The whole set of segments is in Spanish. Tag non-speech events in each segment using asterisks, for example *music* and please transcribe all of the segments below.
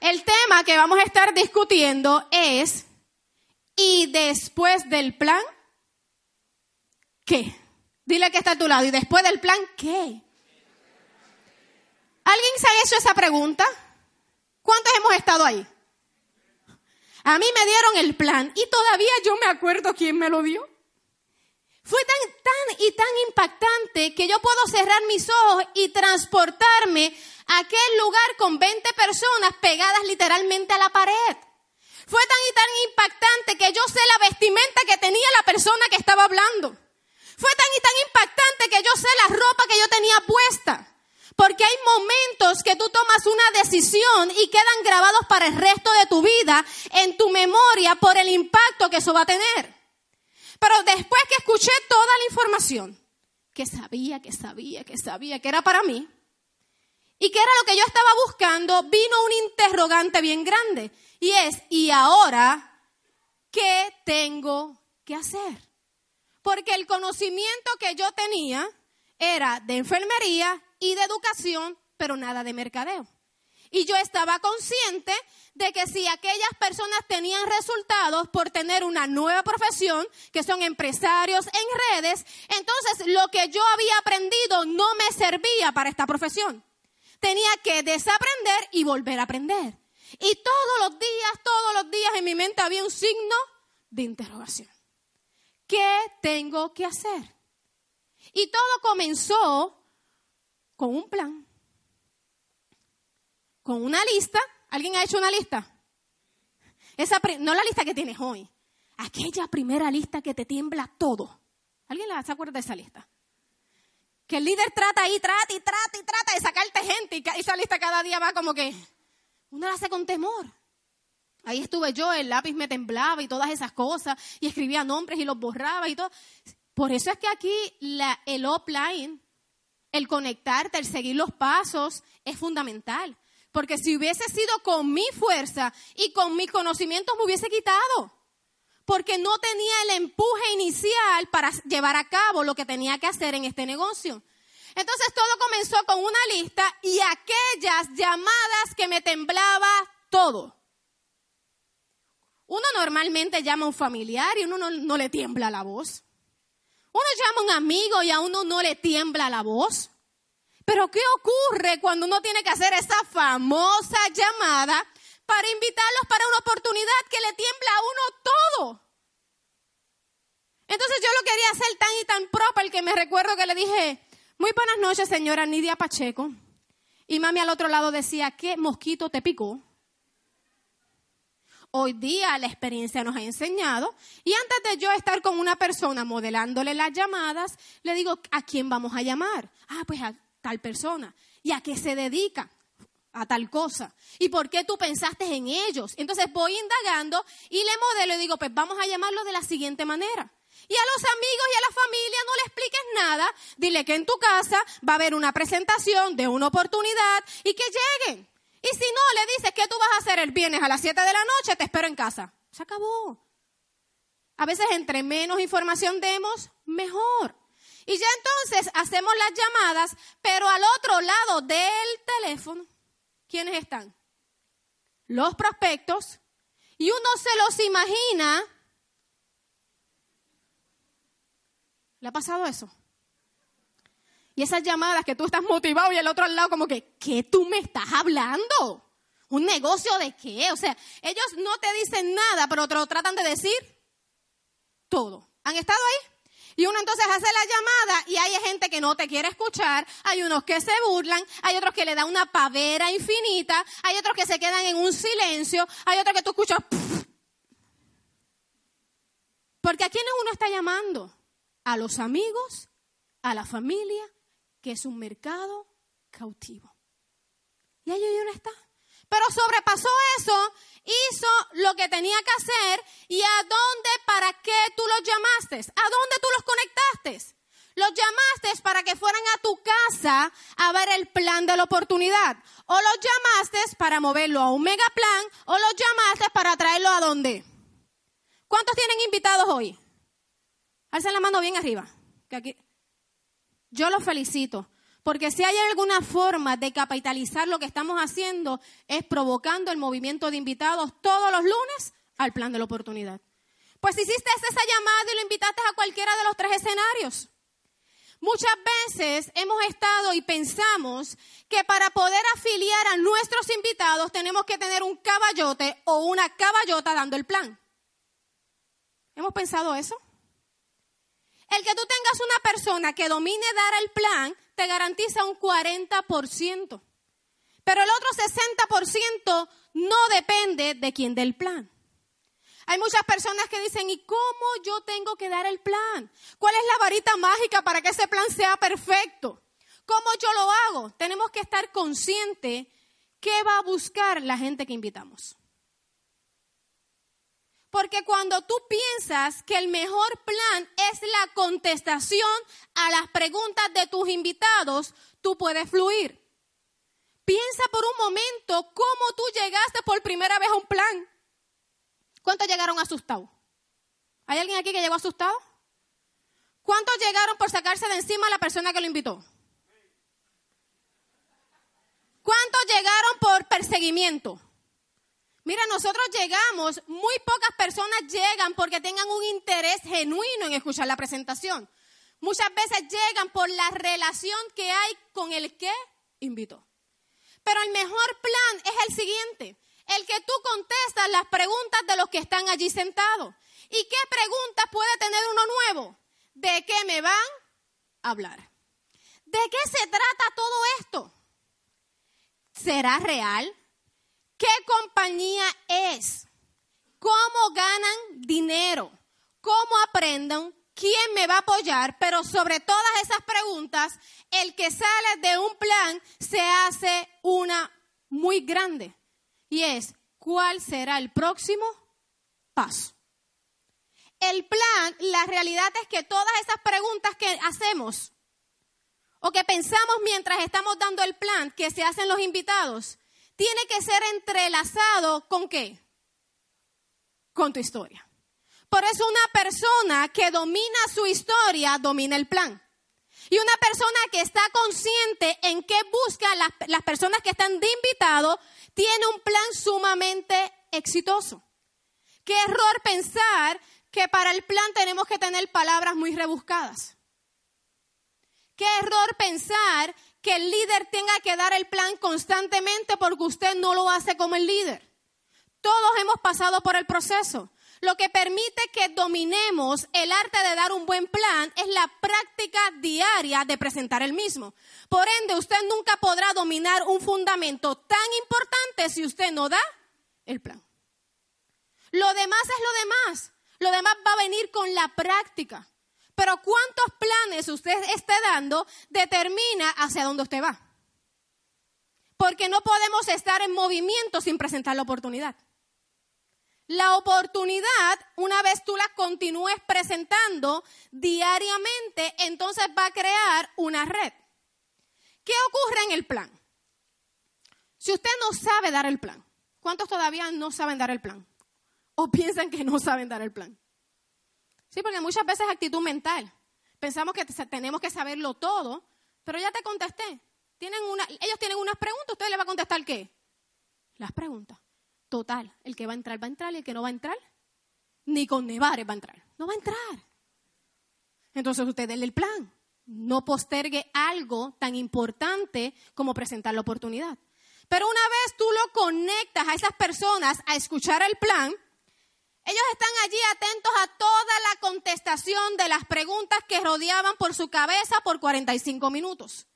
El tema que vamos a estar discutiendo es, ¿y después del plan? ¿Qué? Dile que está a tu lado, ¿y después del plan qué? ¿Alguien se ha hecho esa pregunta? ¿Cuántos hemos estado ahí? A mí me dieron el plan y todavía yo me acuerdo quién me lo dio. Fue tan, tan y tan impactante que yo puedo cerrar mis ojos y transportarme a aquel lugar con 20 personas pegadas literalmente a la pared. Fue tan y tan impactante que yo sé la vestimenta que tenía la persona que estaba hablando. Fue tan y tan impactante que yo sé la ropa que yo tenía puesta. Porque hay momentos que tú tomas una decisión y quedan grabados para el resto de tu vida en tu memoria por el impacto que eso va a tener. Pero después que escuché toda la información, que sabía, que sabía, que sabía, que era para mí, y que era lo que yo estaba buscando, vino un interrogante bien grande. Y es, ¿y ahora qué tengo que hacer? Porque el conocimiento que yo tenía era de enfermería y de educación, pero nada de mercadeo. Y yo estaba consciente de que si aquellas personas tenían resultados por tener una nueva profesión, que son empresarios en redes, entonces lo que yo había aprendido no me servía para esta profesión. Tenía que desaprender y volver a aprender. Y todos los días, todos los días en mi mente había un signo de interrogación. ¿Qué tengo que hacer? Y todo comenzó con un plan, con una lista. ¿Alguien ha hecho una lista? Esa, no la lista que tienes hoy, aquella primera lista que te tiembla todo. ¿Alguien se acuerda de esa lista? Que el líder trata y trata y trata y trata de sacarte gente y esa lista cada día va como que uno la hace con temor. Ahí estuve yo, el lápiz me temblaba y todas esas cosas y escribía nombres y los borraba y todo. Por eso es que aquí la, el offline el conectarte, el seguir los pasos es fundamental. Porque si hubiese sido con mi fuerza y con mis conocimientos me hubiese quitado. Porque no tenía el empuje inicial para llevar a cabo lo que tenía que hacer en este negocio. Entonces todo comenzó con una lista y aquellas llamadas que me temblaba todo. Uno normalmente llama a un familiar y uno no, no le tiembla la voz. Uno llama a un amigo y a uno no le tiembla la voz. Pero ¿qué ocurre cuando uno tiene que hacer esa famosa llamada para invitarlos para una oportunidad que le tiembla a uno todo? Entonces yo lo quería hacer tan y tan proper que me recuerdo que le dije, muy buenas noches señora Nidia Pacheco. Y mami al otro lado decía, ¿qué mosquito te picó? Hoy día la experiencia nos ha enseñado y antes de yo estar con una persona modelándole las llamadas, le digo, ¿a quién vamos a llamar? Ah, pues a tal persona. ¿Y a qué se dedica? A tal cosa. ¿Y por qué tú pensaste en ellos? Entonces voy indagando y le modelo y digo, pues vamos a llamarlo de la siguiente manera. Y a los amigos y a la familia no le expliques nada. Dile que en tu casa va a haber una presentación de una oportunidad y que lleguen. Y si no, le dices que tú vas a hacer el viernes a las 7 de la noche, te espero en casa. Se acabó. A veces entre menos información demos, mejor. Y ya entonces hacemos las llamadas, pero al otro lado del teléfono, ¿quiénes están? Los prospectos. Y uno se los imagina. ¿Le ha pasado eso? Y esas llamadas que tú estás motivado y el otro al lado como que, ¿qué tú me estás hablando? ¿Un negocio de qué? O sea, ellos no te dicen nada, pero te lo tratan de decir todo. ¿Han estado ahí? Y uno entonces hace la llamada y hay gente que no te quiere escuchar, hay unos que se burlan, hay otros que le dan una pavera infinita, hay otros que se quedan en un silencio, hay otros que tú escuchas... Porque a quiénes uno está llamando? A los amigos, a la familia, que es un mercado cautivo. Y ahí uno está. Pero sobrepasó eso, hizo lo que tenía que hacer y a dónde, para qué tú los llamaste, a dónde tú los conectaste. Los llamaste para que fueran a tu casa a ver el plan de la oportunidad. O los llamaste para moverlo a un mega plan. O los llamaste para traerlo a dónde. ¿Cuántos tienen invitados hoy? Alcen la mano bien arriba. Yo los felicito. Porque si hay alguna forma de capitalizar lo que estamos haciendo es provocando el movimiento de invitados todos los lunes al plan de la oportunidad. Pues hiciste esa llamada y lo invitaste a cualquiera de los tres escenarios. Muchas veces hemos estado y pensamos que para poder afiliar a nuestros invitados tenemos que tener un caballote o una caballota dando el plan. ¿Hemos pensado eso? El que tú tengas una persona que domine dar el plan te garantiza un 40%. Pero el otro 60% no depende de quien dé el plan. Hay muchas personas que dicen, ¿y cómo yo tengo que dar el plan? ¿Cuál es la varita mágica para que ese plan sea perfecto? ¿Cómo yo lo hago? Tenemos que estar conscientes qué va a buscar la gente que invitamos. Porque cuando tú piensas que el mejor plan es la contestación a las preguntas de tus invitados, tú puedes fluir. Piensa por un momento cómo tú llegaste por primera vez a un plan. ¿Cuántos llegaron asustados? ¿Hay alguien aquí que llegó asustado? ¿Cuántos llegaron por sacarse de encima a la persona que lo invitó? ¿Cuántos llegaron por perseguimiento? Mira, nosotros llegamos, muy pocas personas llegan porque tengan un interés genuino en escuchar la presentación. Muchas veces llegan por la relación que hay con el que invitó. Pero el mejor plan es el siguiente el que tú contestas las preguntas de los que están allí sentados. ¿Y qué preguntas puede tener uno nuevo? ¿De qué me van a hablar? ¿De qué se trata todo esto? ¿Será real? ¿Qué compañía es? ¿Cómo ganan dinero? ¿Cómo aprenden? ¿Quién me va a apoyar? Pero sobre todas esas preguntas, el que sale de un plan se hace una muy grande y es cuál será el próximo paso. El plan, la realidad es que todas esas preguntas que hacemos o que pensamos mientras estamos dando el plan que se hacen los invitados, tiene que ser entrelazado con qué? Con tu historia. Por eso una persona que domina su historia domina el plan. Y una persona que está consciente en qué busca las, las personas que están de invitado, tiene un plan sumamente exitoso. Qué error pensar que para el plan tenemos que tener palabras muy rebuscadas. Qué error pensar que el líder tenga que dar el plan constantemente porque usted no lo hace como el líder. Todos hemos pasado por el proceso. Lo que permite que dominemos el arte de dar un buen plan es la práctica diaria de presentar el mismo. Por ende, usted nunca podrá dominar un fundamento tan importante si usted no da el plan. Lo demás es lo demás. Lo demás va a venir con la práctica. Pero cuántos planes usted esté dando determina hacia dónde usted va. Porque no podemos estar en movimiento sin presentar la oportunidad. La oportunidad, una vez tú la continúes presentando diariamente, entonces va a crear una red. ¿Qué ocurre en el plan? Si usted no sabe dar el plan, ¿cuántos todavía no saben dar el plan? ¿O piensan que no saben dar el plan? Sí, porque muchas veces es actitud mental. Pensamos que tenemos que saberlo todo, pero ya te contesté. Tienen ellos tienen unas preguntas, usted le va a contestar qué? Las preguntas. Total, el que va a entrar va a entrar y el que no va a entrar, ni con nevares va a entrar. No va a entrar. Entonces usted denle el plan. No postergue algo tan importante como presentar la oportunidad. Pero una vez tú lo conectas a esas personas a escuchar el plan, ellos están allí atentos a toda la contestación de las preguntas que rodeaban por su cabeza por 45 minutos.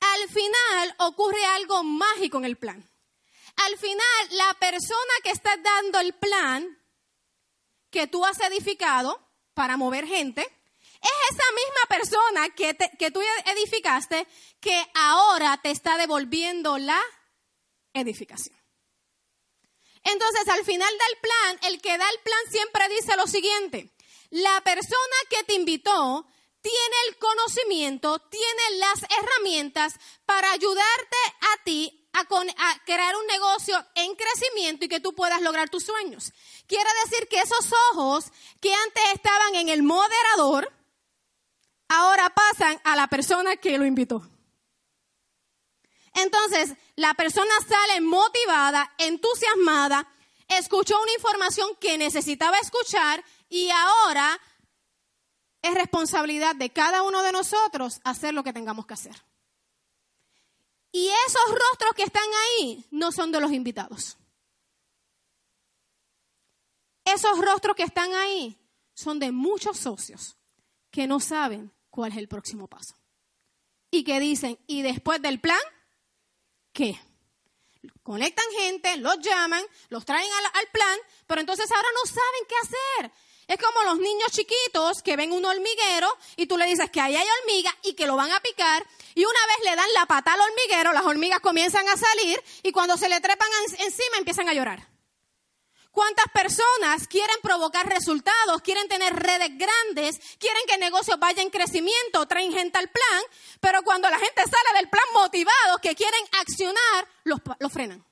Al final ocurre algo mágico en el plan. Al final, la persona que está dando el plan que tú has edificado para mover gente, es esa misma persona que, que tú edificaste que ahora te está devolviendo la edificación. Entonces, al final del plan, el que da el plan siempre dice lo siguiente. La persona que te invitó tiene el conocimiento, tiene las herramientas para ayudarte a ti a, crear un negocio en crecimiento y que tú puedas lograr tus sueños. Quiere decir que esos ojos que antes estaban en el moderador, ahora pasan a la persona que lo invitó. Entonces, la persona sale motivada, entusiasmada, escuchó una información que necesitaba escuchar y ahora es responsabilidad de cada uno de nosotros hacer lo que tengamos que hacer. Y esos rostros que están ahí no son de los invitados. Esos rostros que están ahí son de muchos socios que no saben cuál es el próximo paso. Y que dicen, ¿y después del plan? ¿Qué? Conectan gente, los llaman, los traen al, plan, pero entonces ahora no saben qué hacer. Es como los niños chiquitos que ven un hormiguero y tú le dices que ahí hay hormiga y que lo van a picar y una vez le dan la pata al hormiguero, las hormigas comienzan a salir y cuando se le trepan encima empiezan a llorar. ¿Cuántas personas quieren provocar resultados, quieren tener redes grandes, quieren que el negocio vaya en crecimiento, traen gente al plan, pero cuando la gente sale del plan motivados, que quieren accionar, los, los frenan?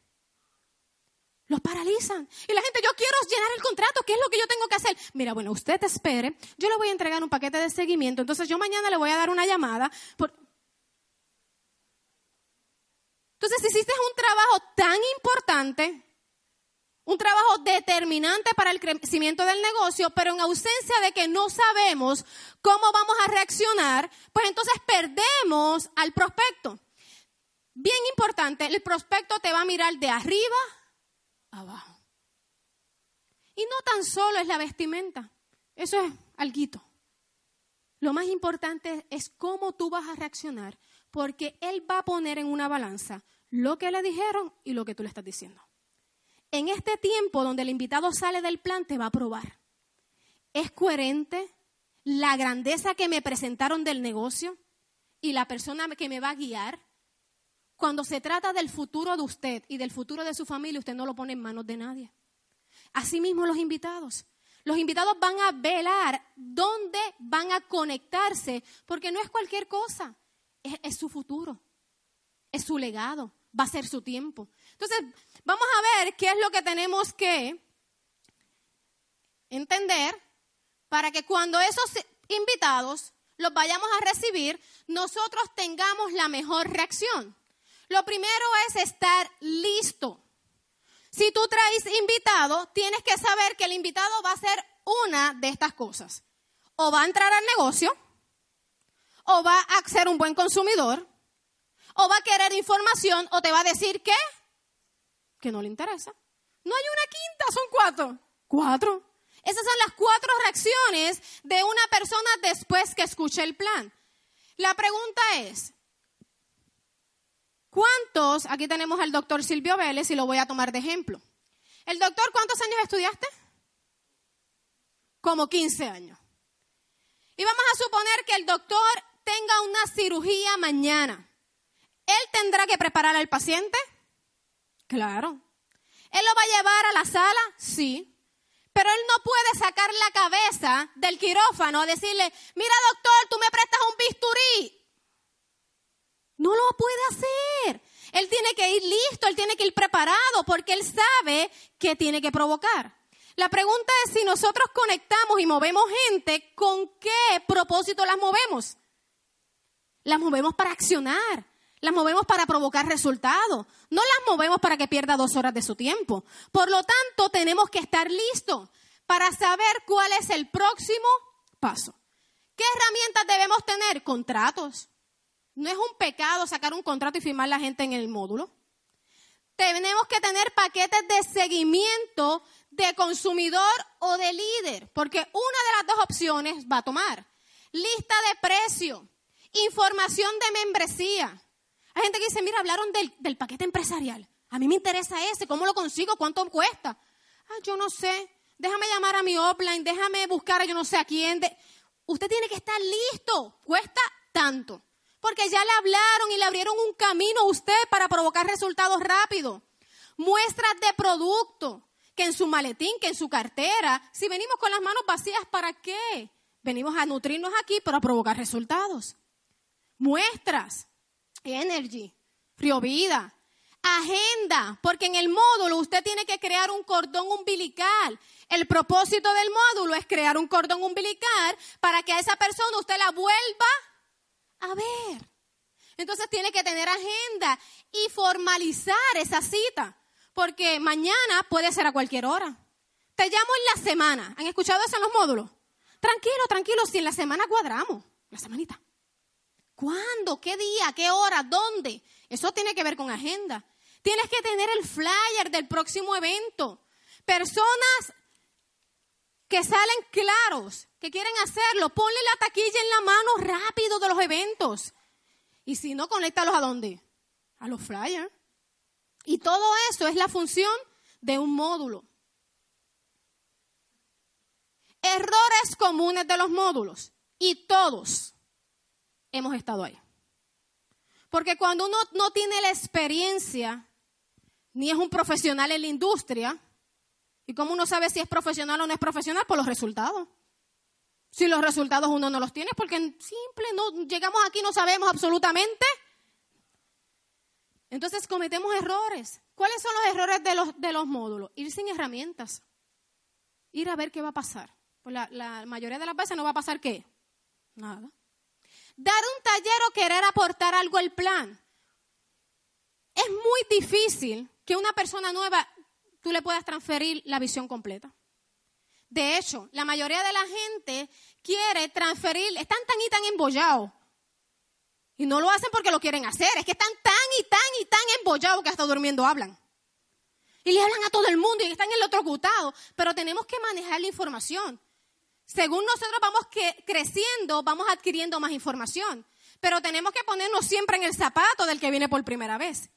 Los paralizan. Y la gente, yo quiero llenar el contrato, ¿qué es lo que yo tengo que hacer? Mira, bueno, usted espere, yo le voy a entregar un paquete de seguimiento, entonces yo mañana le voy a dar una llamada. Entonces, si hiciste un trabajo tan importante, un trabajo determinante para el crecimiento del negocio, pero en ausencia de que no sabemos cómo vamos a reaccionar, pues entonces perdemos al prospecto. Bien importante, el prospecto te va a mirar de arriba abajo. Y no tan solo es la vestimenta, eso es alguito. Lo más importante es cómo tú vas a reaccionar, porque él va a poner en una balanza lo que le dijeron y lo que tú le estás diciendo en este tiempo donde el invitado sale del plan, te va a probar. ¿Es coherente la grandeza que me presentaron del negocio y la persona que me va a guiar? Cuando se trata del futuro de usted y del futuro de su familia, usted no lo pone en manos de nadie. Asimismo los invitados. Los invitados van a velar dónde van a conectarse, porque no es cualquier cosa, es, es su futuro, es su legado, va a ser su tiempo. Entonces, vamos a ver qué es lo que tenemos que entender para que cuando esos invitados los vayamos a recibir, nosotros tengamos la mejor reacción. Lo primero es estar listo. Si tú traes invitado, tienes que saber que el invitado va a hacer una de estas cosas. O va a entrar al negocio, o va a ser un buen consumidor, o va a querer información, o te va a decir que que no le interesa. No hay una quinta, son cuatro. Cuatro. Esas son las cuatro reacciones de una persona después que escuche el plan. La pregunta es, ¿cuántos, aquí tenemos al doctor Silvio Vélez y lo voy a tomar de ejemplo. El doctor, ¿cuántos años estudiaste? Como 15 años. Y vamos a suponer que el doctor tenga una cirugía mañana. ¿Él tendrá que preparar al paciente? Claro. ¿Él lo va a llevar a la sala? Sí. Pero él no puede sacar la cabeza del quirófano a decirle, mira doctor, tú me prestas un bisturí. No lo puede hacer. Él tiene que ir listo, él tiene que ir preparado porque él sabe que tiene que provocar. La pregunta es si nosotros conectamos y movemos gente, ¿con qué propósito las movemos? Las movemos para accionar. Las movemos para provocar resultados. No las movemos para que pierda dos horas de su tiempo. Por lo tanto, tenemos que estar listos para saber cuál es el próximo paso. ¿Qué herramientas debemos tener? Contratos. No es un pecado sacar un contrato y firmar la gente en el módulo. Tenemos que tener paquetes de seguimiento de consumidor o de líder, porque una de las dos opciones va a tomar. Lista de precio, información de membresía, hay gente que dice, mira, hablaron del, paquete empresarial. A mí me interesa ese, ¿cómo lo consigo? ¿Cuánto cuesta? Ah, yo no sé. Déjame llamar a mi offline, déjame buscar a yo no sé a quién. Usted tiene que estar listo. Cuesta tanto. Porque ya le hablaron y le abrieron un camino a usted para provocar resultados rápidos. muestras de producto, que en su maletín, que en su cartera. Si venimos con las manos vacías, ¿para qué? Venimos a nutrirnos aquí para provocar resultados. Muestras, energy, Río Vida, agenda, porque en el módulo usted tiene que crear un cordón umbilical. El propósito del módulo es crear un cordón umbilical para que a esa persona usted la vuelva a ver. Entonces tiene que tener agenda y formalizar esa cita, porque mañana puede ser a cualquier hora. Te llamo en la semana. ¿Han escuchado eso en los módulos? Tranquilo, tranquilo, si en la semana cuadramos, la semanita. ¿Cuándo? ¿Qué día? ¿Qué hora? ¿Dónde? Eso tiene que ver con agenda. Tienes que tener el flyer del próximo evento. Personas que salen claros, que quieren hacerlo, ponle la taquilla en la mano rápido de los eventos. Y si no, conéctalos a dónde? A los flyers. Y todo eso es la función de un módulo. Errores comunes de los módulos. Y todos hemos estado ahí. Porque cuando uno no tiene la experiencia, ni es un profesional en la industria, ¿y cómo uno sabe si es profesional o no es profesional? Por los resultados. Si los resultados uno no los tiene, porque simple, no llegamos aquí no sabemos absolutamente. Entonces cometemos errores. ¿Cuáles son los errores de los, de los módulos? Ir sin herramientas. Ir a ver qué va a pasar. Pues la, la mayoría de las veces no va a pasar qué. Nada. Dar un taller o querer aportar algo al plan. Es muy difícil que una persona nueva tú le puedas transferir la visión completa. De hecho, la mayoría de la gente quiere transferir, están tan y tan embollados. Y no lo hacen porque lo quieren hacer, es que están tan y tan y tan embollados que hasta durmiendo hablan. Y le hablan a todo el mundo y están electrocutados. Pero tenemos que manejar la información. Según nosotros vamos creciendo, vamos adquiriendo más información. Pero tenemos que ponernos siempre en el zapato del que viene por primera vez.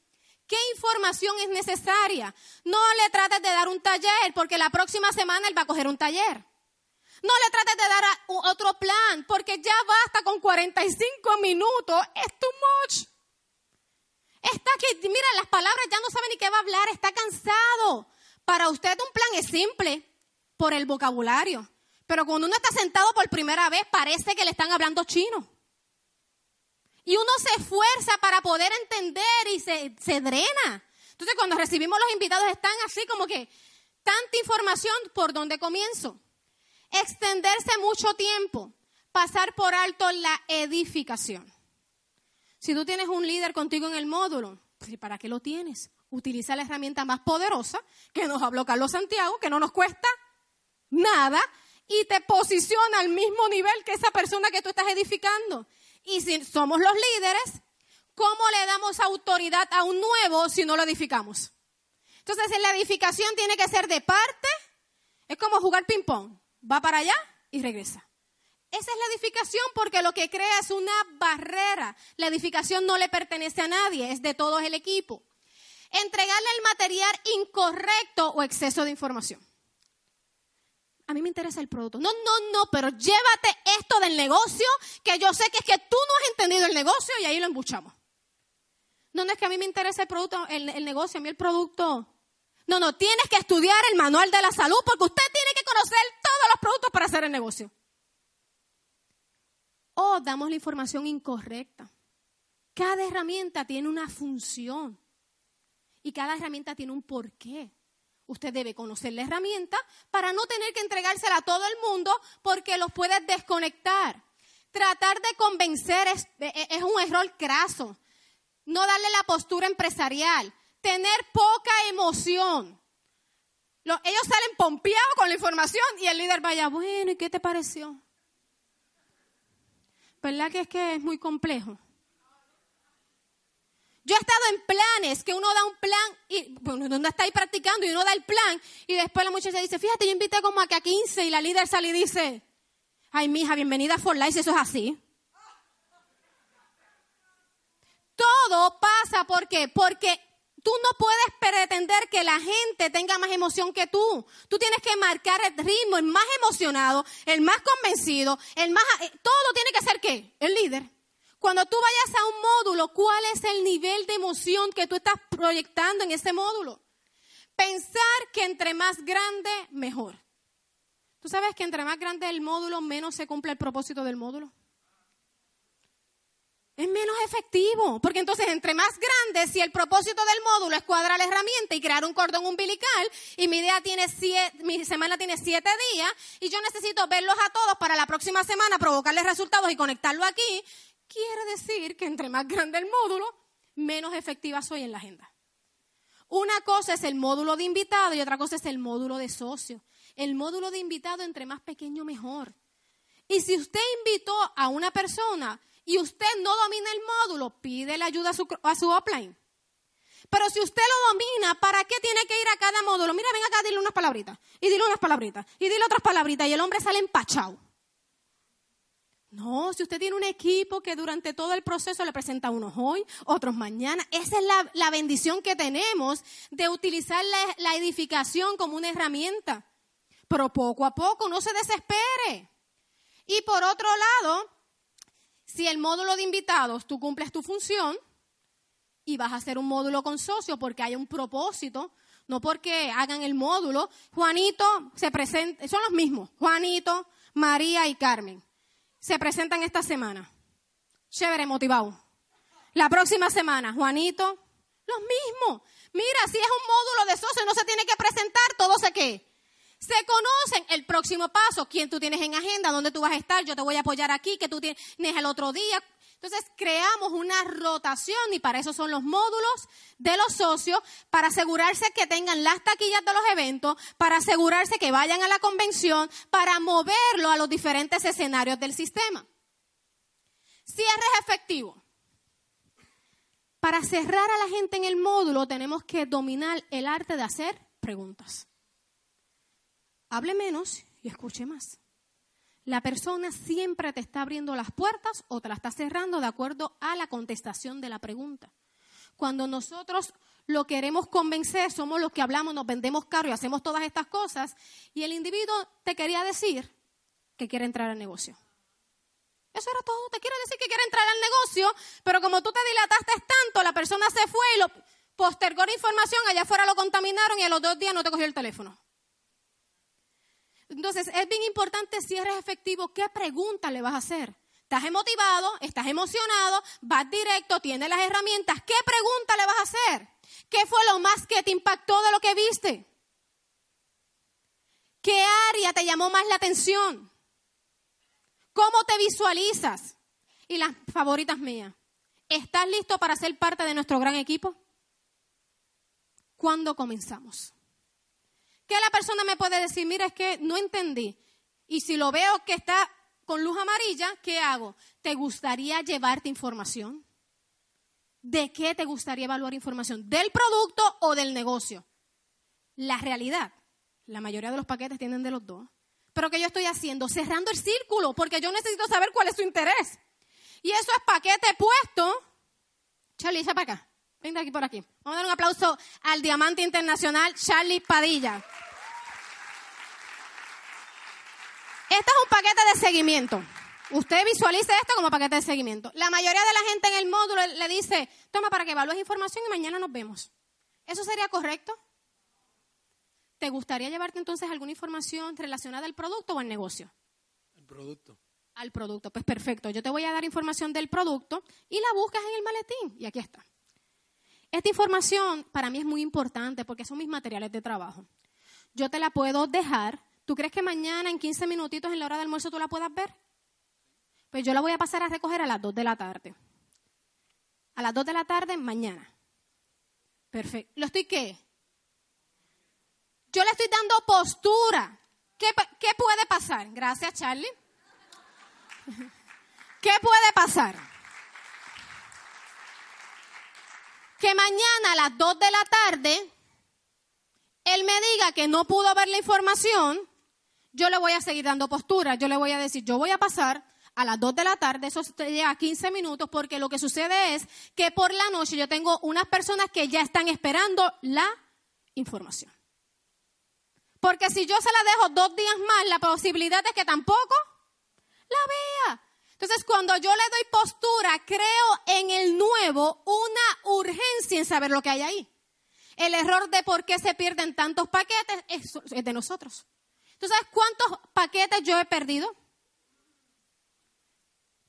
¿Qué información es necesaria? No le trates de dar un taller porque la próxima semana él va a coger un taller. No le trates de dar otro plan porque ya basta con 45 minutos. Es too much. Está que, mira, las palabras ya no sabe ni qué va a hablar, está cansado. Para usted un plan es simple por el vocabulario. Pero cuando uno está sentado por primera vez parece que le están hablando chino. Y uno se esfuerza para poder entender y se, drena. Entonces cuando recibimos los invitados están así como que tanta información, ¿por dónde comienzo? Extenderse mucho tiempo, pasar por alto la edificación. Si tú tienes un líder contigo en el módulo, pues ¿para qué lo tienes? Utiliza la herramienta más poderosa que nos habló Carlos Santiago, que no nos cuesta nada y te posiciona al mismo nivel que esa persona que tú estás edificando. Y si somos los líderes, ¿cómo le damos autoridad a un nuevo si no lo edificamos? Entonces, la edificación tiene que ser de parte, es como jugar ping-pong, va para allá y regresa. Esa es la edificación porque lo que crea es una barrera. La edificación no le pertenece a nadie, es de todo el equipo. Entregarle el material incorrecto o exceso de información a mí me interesa el producto. No, no, no, pero llévate esto del negocio, que yo sé que es que tú no has entendido el negocio y ahí lo embuchamos. No, no es que a mí me interesa el producto, el, el negocio, a mí el producto. No, no, tienes que estudiar el manual de la salud porque usted tiene que conocer todos los productos para hacer el negocio. O damos la información incorrecta. Cada herramienta tiene una función y cada herramienta tiene un porqué. Usted debe conocer la herramienta para no tener que entregársela a todo el mundo porque los puede desconectar. Tratar de convencer es, un error craso. No darle la postura empresarial. Tener poca emoción. ellos salen pompeados con la información y el líder vaya, bueno, ¿y qué te pareció? ¿Verdad que es que es muy complejo? Yo he estado en planes que uno da un plan y uno está ahí practicando y uno da el plan y después la muchacha dice, fíjate, yo invité como a que a 15 y la líder sale y dice, ay, mija, bienvenida a For Life, eso es así. Todo pasa porque porque tú no puedes pretender que la gente tenga más emoción que tú. Tú tienes que marcar el ritmo, el más emocionado, el más convencido, el más eh, todo tiene que ser qué? El líder. Cuando tú vayas a un módulo, ¿cuál es el nivel de emoción que tú estás proyectando en ese módulo? Pensar que entre más grande, mejor. ¿Tú sabes que entre más grande el módulo, menos se cumple el propósito del módulo? Es menos efectivo, porque entonces entre más grande, si el propósito del módulo es cuadrar la herramienta y crear un cordón umbilical, y mi, día tiene mi semana tiene siete días, y yo necesito verlos a todos para la próxima semana, provocarles resultados y conectarlo aquí, quiere decir que entre más grande el módulo, menos efectiva soy en la agenda. Una cosa es el módulo de invitado y otra cosa es el módulo de socio. El módulo de invitado entre más pequeño mejor. Y si usted invitó a una persona y usted no domina el módulo, pide la ayuda a su, a su offline. Pero si usted lo domina, ¿para qué tiene que ir a cada módulo? Mira, ven acá, dile unas palabritas, y dile unas palabritas, y dile otras palabritas, y el hombre sale empachado. No, si usted tiene un equipo que durante todo el proceso le presenta unos hoy, otros mañana, esa es la, bendición que tenemos de utilizar la, edificación como una herramienta. Pero poco a poco, no se desespere. Y por otro lado, si el módulo de invitados tú cumples tu función y vas a hacer un módulo con socio porque hay un propósito, no porque hagan el módulo, Juanito se presenta, son los mismos, Juanito, María y Carmen. Se presentan esta semana. Chévere, motivado. La próxima semana, Juanito, los mismos. Mira, si es un módulo de socio, no se tiene que presentar, todo se qué se conocen. El próximo paso, quién tú tienes en agenda, dónde tú vas a estar, yo te voy a apoyar aquí, que tú tienes el otro día. Entonces creamos una rotación y para eso son los módulos de los socios, para asegurarse que tengan las taquillas de los eventos, para asegurarse que vayan a la convención, para moverlo a los diferentes escenarios del sistema. Cierres efectivo. Para cerrar a la gente en el módulo tenemos que dominar el arte de hacer preguntas hable menos y escuche más. La persona siempre te está abriendo las puertas o te la está cerrando de acuerdo a la contestación de la pregunta. Cuando nosotros lo queremos convencer, somos los que hablamos, nos vendemos caro y hacemos todas estas cosas, y el individuo te quería decir que quiere entrar al negocio. Eso era todo, te quiere decir que quiere entrar al negocio, pero como tú te dilataste tanto, la persona se fue y lo postergó la información, allá afuera lo contaminaron y a los dos días no te cogió el teléfono. Entonces, es bien importante si eres efectivo, ¿qué pregunta le vas a hacer? Estás motivado, estás emocionado, vas directo, tienes las herramientas. ¿Qué pregunta le vas a hacer? ¿Qué fue lo más que te impactó de lo que viste? ¿Qué área te llamó más la atención? ¿Cómo te visualizas? Y las favoritas mías. ¿Estás listo para ser parte de nuestro gran equipo? ¿Cuándo comenzamos? ¿Qué la persona me puede decir? Mira, es que no entendí. Y si lo veo que está con luz amarilla, ¿qué hago? ¿Te gustaría llevarte información? ¿De qué te gustaría evaluar información? ¿Del producto o del negocio? La realidad, la mayoría de los paquetes tienen de los dos. Pero ¿qué yo estoy haciendo? Cerrando el círculo, porque yo necesito saber cuál es su interés. Y eso es paquete puesto. Charlie, para acá. Venga aquí por aquí. Vamos a dar un aplauso al Diamante Internacional Charlie Padilla. Este es un paquete de seguimiento. Usted visualice esto como paquete de seguimiento. La mayoría de la gente en el módulo le dice, toma para que evalúes información y mañana nos vemos. ¿Eso sería correcto? ¿Te gustaría llevarte entonces alguna información relacionada al producto o al negocio? Al producto. Al producto. Pues perfecto. Yo te voy a dar información del producto y la buscas en el maletín. Y aquí está. Esta información para mí es muy importante porque son mis materiales de trabajo. Yo te la puedo dejar. ¿Tú crees que mañana en 15 minutitos en la hora de almuerzo tú la puedas ver? Pues yo la voy a pasar a recoger a las 2 de la tarde. A las 2 de la tarde mañana. Perfecto. ¿Lo estoy qué? Yo le estoy dando postura. ¿Qué, qué puede pasar? Gracias, Charlie. *laughs* ¿Qué puede pasar? Que mañana a las 2 de la tarde él me diga que no pudo ver la información, yo le voy a seguir dando postura. Yo le voy a decir, yo voy a pasar a las 2 de la tarde, eso te lleva 15 minutos, porque lo que sucede es que por la noche yo tengo unas personas que ya están esperando la información. Porque si yo se la dejo dos días más, la posibilidad es que tampoco la vea. Entonces, cuando yo le doy postura, creo en el nuevo una urgencia en saber lo que hay ahí. El error de por qué se pierden tantos paquetes es, de nosotros. ¿Tú sabes cuántos paquetes yo he perdido?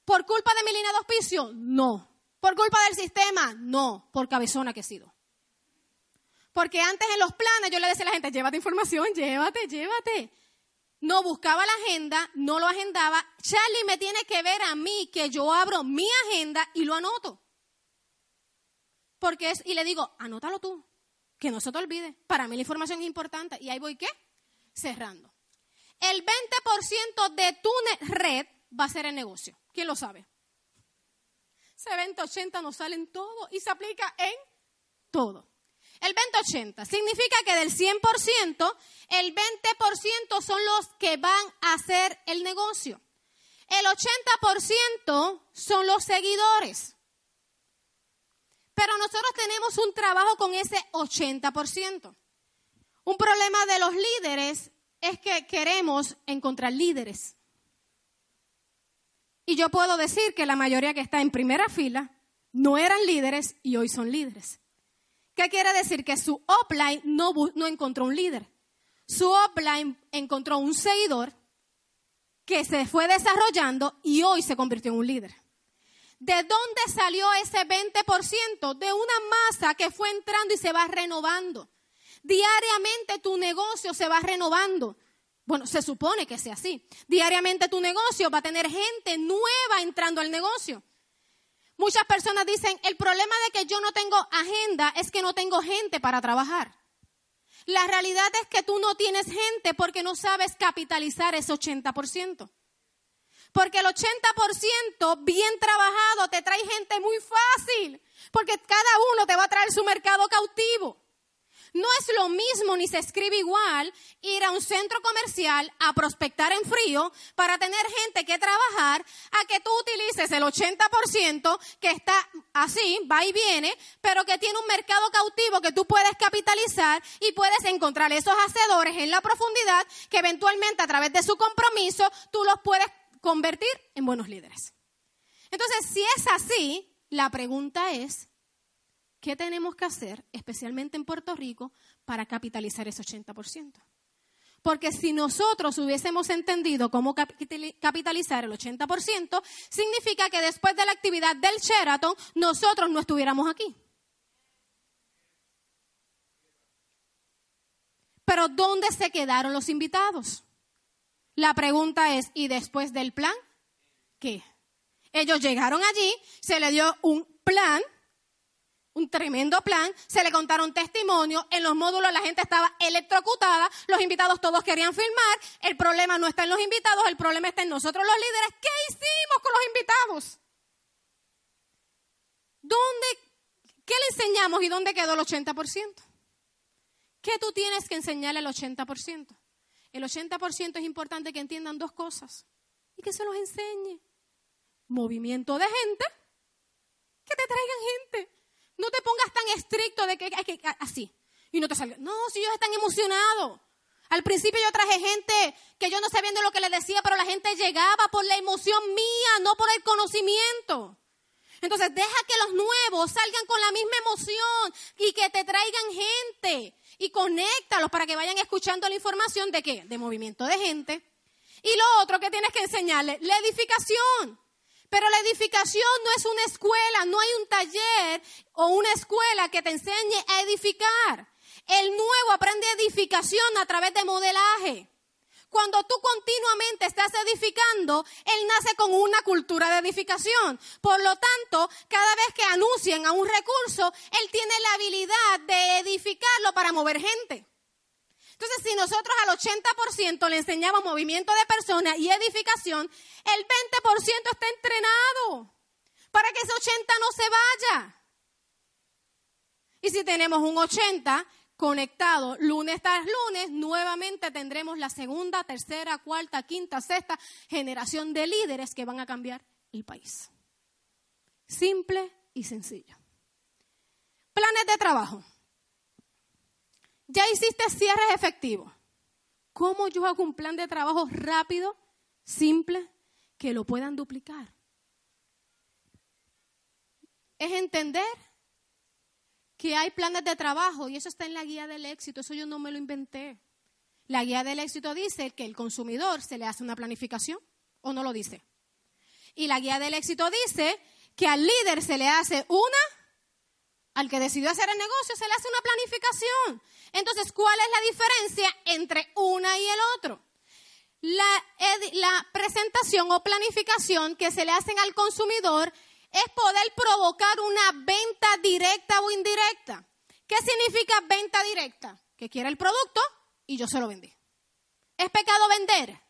¿Por culpa de mi línea de auspicio? No. ¿Por culpa del sistema? No. Por cabezona que he sido. Porque antes en los planes yo le decía a la gente, llévate información, llévate, llévate. No buscaba la agenda, no lo agendaba. Charlie me tiene que ver a mí que yo abro mi agenda y lo anoto. Porque es, y le digo, anótalo tú, que no se te olvide. Para mí la información es importante. Y ahí voy, ¿qué? Cerrando. El 20% de tu red va a ser el negocio. ¿Quién lo sabe? Ese 20-80 nos sale en todo y se aplica en todo. El 20-80 significa que del 100%, el 20% son los que van a hacer el negocio. El 80% son los seguidores. Pero nosotros tenemos un trabajo con ese 80%. Un problema de los líderes es que queremos encontrar líderes. Y yo puedo decir que la mayoría que está en primera fila no eran líderes y hoy son líderes. ¿Qué quiere decir? Que su offline no, no encontró un líder. Su offline encontró un seguidor que se fue desarrollando y hoy se convirtió en un líder. ¿De dónde salió ese 20%? De una masa que fue entrando y se va renovando. Diariamente tu negocio se va renovando. Bueno, se supone que sea así. Diariamente tu negocio va a tener gente nueva entrando al negocio. Muchas personas dicen, el problema de que yo no tengo agenda es que no tengo gente para trabajar. La realidad es que tú no tienes gente porque no sabes capitalizar ese 80%. Porque el 80% bien trabajado te trae gente muy fácil. Porque cada uno te va a traer su mercado cautivo. No es lo mismo ni se escribe igual ir a un centro comercial a prospectar en frío para tener gente que trabajar a que tú utilices el 80% que está así, va y viene, pero que tiene un mercado cautivo que tú puedes capitalizar y puedes encontrar esos hacedores en la profundidad que eventualmente a través de su compromiso tú los puedes convertir en buenos líderes. Entonces, si es así, la pregunta es, ¿Qué tenemos que hacer, especialmente en Puerto Rico, para capitalizar ese 80%? Porque si nosotros hubiésemos entendido cómo capitalizar el 80%, significa que después de la actividad del Sheraton, nosotros no estuviéramos aquí. Pero ¿dónde se quedaron los invitados? La pregunta es, ¿y después del plan? ¿Qué? Ellos llegaron allí, se le dio un plan un tremendo plan, se le contaron testimonios, en los módulos la gente estaba electrocutada, los invitados todos querían filmar, el problema no está en los invitados, el problema está en nosotros los líderes. ¿Qué hicimos con los invitados? ¿Dónde, qué le enseñamos y dónde quedó el 80%? ¿Qué tú tienes que enseñarle al 80%? El 80% es importante que entiendan dos cosas y que se los enseñe. Movimiento de gente, que te traigan gente no te pongas tan estricto de que hay que así. Y no te salga. No, si ellos están emocionados. Al principio yo traje gente que yo no sabía de lo que les decía, pero la gente llegaba por la emoción mía, no por el conocimiento. Entonces deja que los nuevos salgan con la misma emoción y que te traigan gente y conéctalos para que vayan escuchando la información de qué? De movimiento de gente. Y lo otro que tienes que enseñarles, la edificación. Pero la edificación no es una escuela, no hay un taller o una escuela que te enseñe a edificar. El nuevo aprende edificación a través de modelaje. Cuando tú continuamente estás edificando, Él nace con una cultura de edificación. Por lo tanto, cada vez que anuncien a un recurso, Él tiene la habilidad de edificarlo para mover gente. Entonces, si nosotros al 80% le enseñamos movimiento de personas y edificación, el 20% está entrenado para que ese 80 no se vaya. Y si tenemos un 80 conectado lunes tras lunes, nuevamente tendremos la segunda, tercera, cuarta, quinta, sexta generación de líderes que van a cambiar el país. Simple y sencillo. Planes de trabajo. Ya hiciste cierres efectivos. ¿Cómo yo hago un plan de trabajo rápido, simple, que lo puedan duplicar? Es entender que hay planes de trabajo y eso está en la guía del éxito, eso yo no me lo inventé. La guía del éxito dice que el consumidor se le hace una planificación o no lo dice. Y la guía del éxito dice que al líder se le hace una, al que decidió hacer el negocio se le hace una planificación. Entonces, ¿cuál es la diferencia entre una y el otro? La, la presentación o planificación que se le hacen al consumidor es poder provocar una venta directa o indirecta. ¿Qué significa venta directa? Que quiere el producto y yo se lo vendí. ¿Es pecado vender?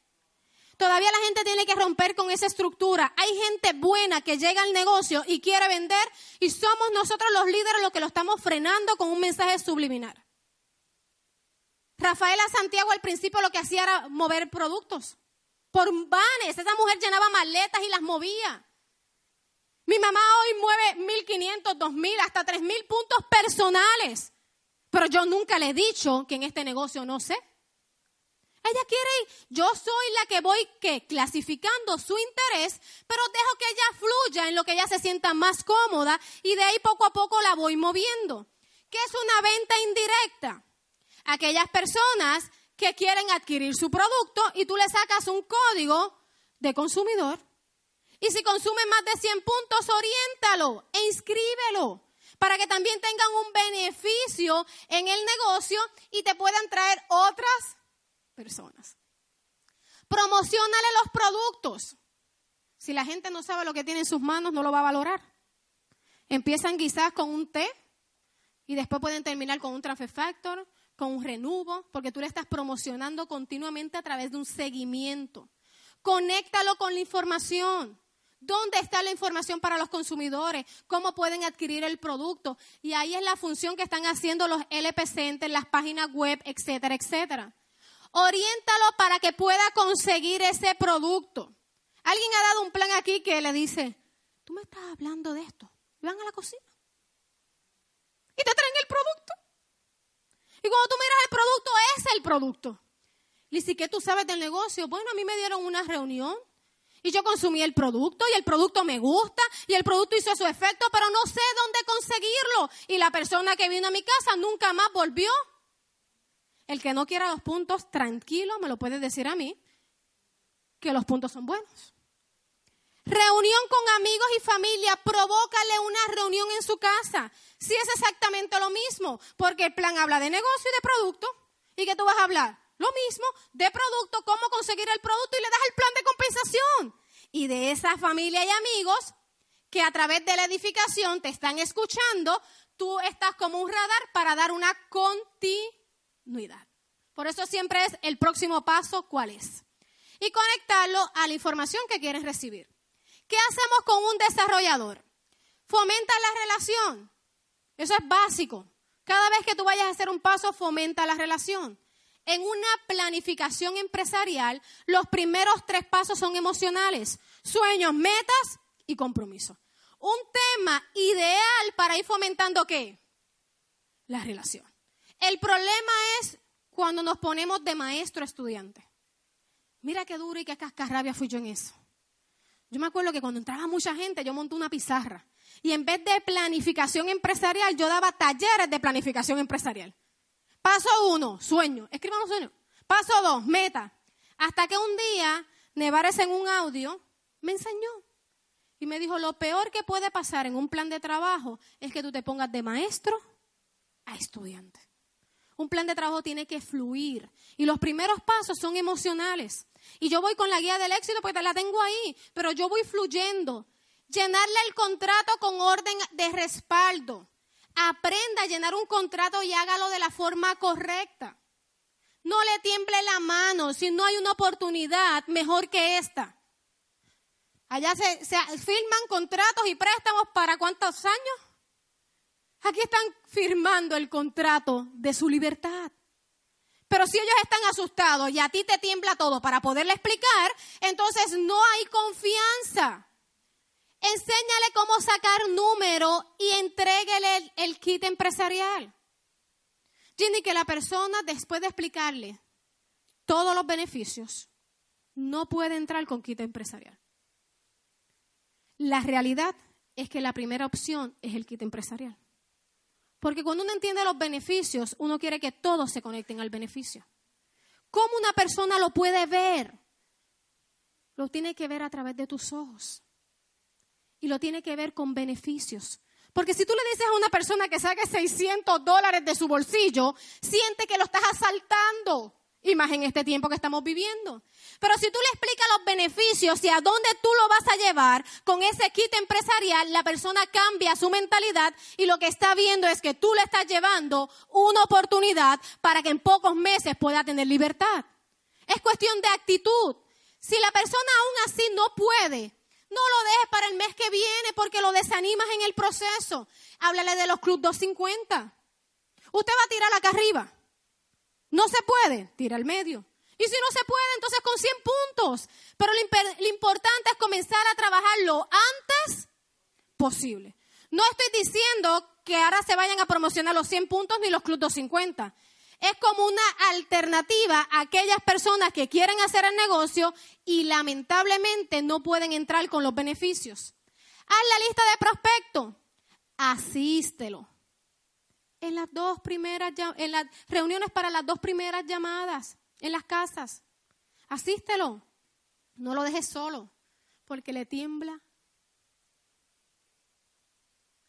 Todavía la gente tiene que romper con esa estructura. Hay gente buena que llega al negocio y quiere vender y somos nosotros los líderes los que lo estamos frenando con un mensaje subliminal. Rafaela Santiago al principio lo que hacía era mover productos por vanes. Esa mujer llenaba maletas y las movía. Mi mamá hoy mueve 1.500, 2.000, hasta 3.000 puntos personales. Pero yo nunca le he dicho que en este negocio no sé. Ella quiere, yo soy la que voy que clasificando su interés, pero dejo que ella fluya en lo que ella se sienta más cómoda y de ahí poco a poco la voy moviendo. ¿Qué es una venta indirecta? Aquellas personas que quieren adquirir su producto y tú le sacas un código de consumidor y si consumen más de 100 puntos, oriéntalo e inscríbelo para que también tengan un beneficio en el negocio y te puedan traer otras personas. Promocionale los productos. Si la gente no sabe lo que tiene en sus manos, no lo va a valorar. Empiezan quizás con un té y después pueden terminar con un transfer factor, con un renuvo, porque tú le estás promocionando continuamente a través de un seguimiento. Conéctalo con la información. ¿Dónde está la información para los consumidores? ¿Cómo pueden adquirir el producto? Y ahí es la función que están haciendo los LPC en las páginas web, etcétera, etcétera. Oriéntalo para que pueda conseguir ese producto. Alguien ha dado un plan aquí que le dice, tú me estás hablando de esto. Van a la cocina. Y te traen el producto. Y cuando tú miras el producto, es el producto. Y si que tú sabes del negocio, bueno, a mí me dieron una reunión y yo consumí el producto y el producto me gusta y el producto hizo su efecto, pero no sé dónde conseguirlo. Y la persona que vino a mi casa nunca más volvió. El que no quiera los puntos, tranquilo, me lo puede decir a mí, que los puntos son buenos. Reunión con amigos y familia, provócale una reunión en su casa. Si es exactamente lo mismo, porque el plan habla de negocio y de producto. ¿Y qué tú vas a hablar? Lo mismo de producto, cómo conseguir el producto y le das el plan de compensación. Y de esa familia y amigos que a través de la edificación te están escuchando, tú estás como un radar para dar una continuidad. Por eso siempre es el próximo paso, ¿cuál es? Y conectarlo a la información que quieres recibir. ¿Qué hacemos con un desarrollador? Fomenta la relación. Eso es básico. Cada vez que tú vayas a hacer un paso, fomenta la relación. En una planificación empresarial, los primeros tres pasos son emocionales, sueños, metas y compromiso. Un tema ideal para ir fomentando qué? La relación. El problema es cuando nos ponemos de maestro estudiante. Mira qué duro y qué cascarrabia fui yo en eso. Yo me acuerdo que cuando entraba mucha gente, yo monté una pizarra. Y en vez de planificación empresarial, yo daba talleres de planificación empresarial. Paso uno, sueño. Escribamos sueño. Paso dos, meta. Hasta que un día Nevares en un audio me enseñó y me dijo, lo peor que puede pasar en un plan de trabajo es que tú te pongas de maestro a estudiante. Un plan de trabajo tiene que fluir y los primeros pasos son emocionales. Y yo voy con la guía del éxito porque la tengo ahí, pero yo voy fluyendo. Llenarle el contrato con orden de respaldo. Aprenda a llenar un contrato y hágalo de la forma correcta. No le tiemble la mano si no hay una oportunidad mejor que esta. Allá se, se firman contratos y préstamos para cuántos años. Aquí están firmando el contrato de su libertad. Pero si ellos están asustados y a ti te tiembla todo para poderle explicar, entonces no hay confianza. Enséñale cómo sacar número y entréguele el, kit empresarial. Ginny, que la persona, después de explicarle todos los beneficios, no puede entrar con kit empresarial. La realidad es que la primera opción es el kit empresarial. Porque cuando uno entiende los beneficios, uno quiere que todos se conecten al beneficio. ¿Cómo una persona lo puede ver? Lo tiene que ver a través de tus ojos. Y lo tiene que ver con beneficios. Porque si tú le dices a una persona que saque 600 dólares de su bolsillo, siente que lo estás asaltando. Y más en este tiempo que estamos viviendo. Pero si tú le explicas los beneficios y a dónde tú lo vas a llevar con ese kit empresarial, la persona cambia su mentalidad y lo que está viendo es que tú le estás llevando una oportunidad para que en pocos meses pueda tener libertad. Es cuestión de actitud. Si la persona aún así no puede, no lo dejes para el mes que viene porque lo desanimas en el proceso. Háblale de los Club 250. Usted va a tirar acá arriba. No se puede, tira al medio. Y si no se puede, entonces con 100 puntos. Pero lo, importante es comenzar a trabajar lo antes posible. No estoy diciendo que ahora se vayan a promocionar los 100 puntos ni los Club 250. Es como una alternativa a aquellas personas que quieren hacer el negocio y lamentablemente no pueden entrar con los beneficios. Haz la lista de prospectos. Asístelo en las dos primeras, en las reuniones para las dos primeras llamadas, en las casas. Asístelo. No lo dejes solo, porque le tiembla.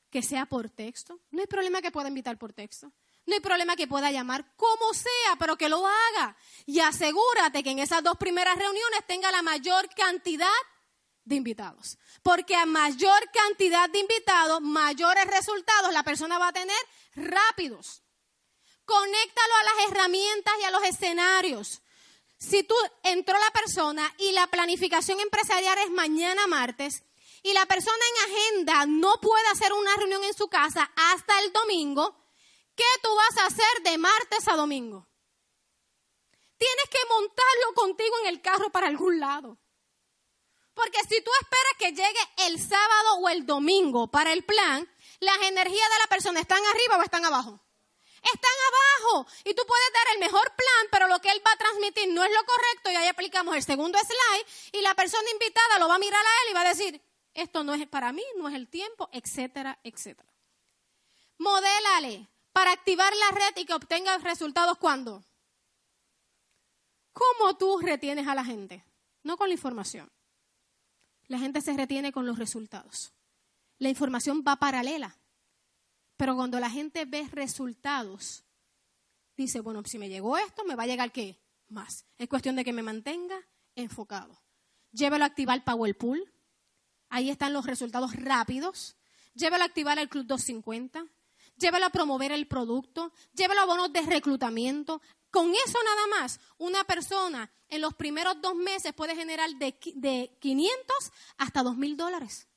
Que sea por texto. No hay problema que pueda invitar por texto. No hay problema que pueda llamar como sea, pero que lo haga. Y asegúrate que en esas dos primeras reuniones tenga la mayor cantidad de invitados. Porque a mayor cantidad de invitados, mayores resultados la persona va a tener rápidos. Conéctalo a las herramientas y a los escenarios. Si tú entró la persona y la planificación empresarial es mañana martes y la persona en agenda no puede hacer una reunión en su casa hasta el domingo, ¿qué tú vas a hacer de martes a domingo? Tienes que montarlo contigo en el carro para algún lado. Porque si tú esperas que llegue el sábado o el domingo para el plan, las energías de la persona están arriba o están abajo. Están abajo. Y tú puedes dar el mejor plan, pero lo que él va a transmitir no es lo correcto. Y ahí aplicamos el segundo slide. Y la persona invitada lo va a mirar a él y va a decir, esto no es para mí, no es el tiempo, etcétera, etcétera. Modélale para activar la red y que obtenga resultados cuando. ¿Cómo tú retienes a la gente? No con la información. La gente se retiene con los resultados. La información va paralela. Pero cuando la gente ve resultados, dice, bueno, si me llegó esto, me va a llegar qué? Más. Es cuestión de que me mantenga enfocado. Llévelo a activar Power Pool. Ahí están los resultados rápidos. Llévelo a activar el Club 250. Llévelo a promover el producto. Llévelo a bonos de reclutamiento. Con eso nada más, una persona en los primeros dos meses puede generar de, de 500 hasta 2 mil dólares.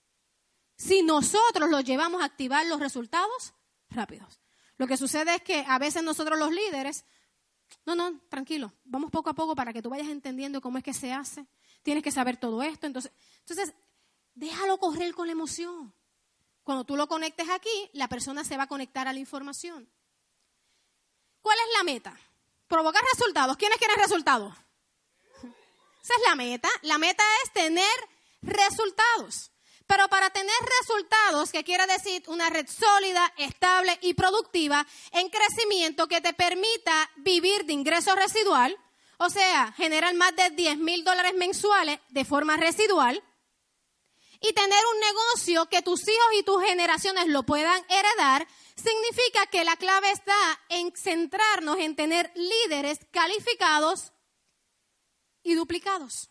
Si nosotros lo llevamos a activar los resultados rápidos. Lo que sucede es que a veces nosotros los líderes, no, no, tranquilo, vamos poco a poco para que tú vayas entendiendo cómo es que se hace. Tienes que saber todo esto. Entonces, entonces déjalo correr con la emoción. Cuando tú lo conectes aquí, la persona se va a conectar a la información. ¿Cuál es la meta? Provocar resultados. ¿Quiénes quieren resultados? Esa es la meta. La meta es tener resultados. Pero para tener resultados, que quiere decir una red sólida, estable y productiva en crecimiento que te permita vivir de ingreso residual, o sea, generar más de 10 mil dólares mensuales de forma residual, y tener un negocio que tus hijos y tus generaciones lo puedan heredar, significa que la clave está en centrarnos en tener líderes calificados y duplicados